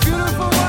beautiful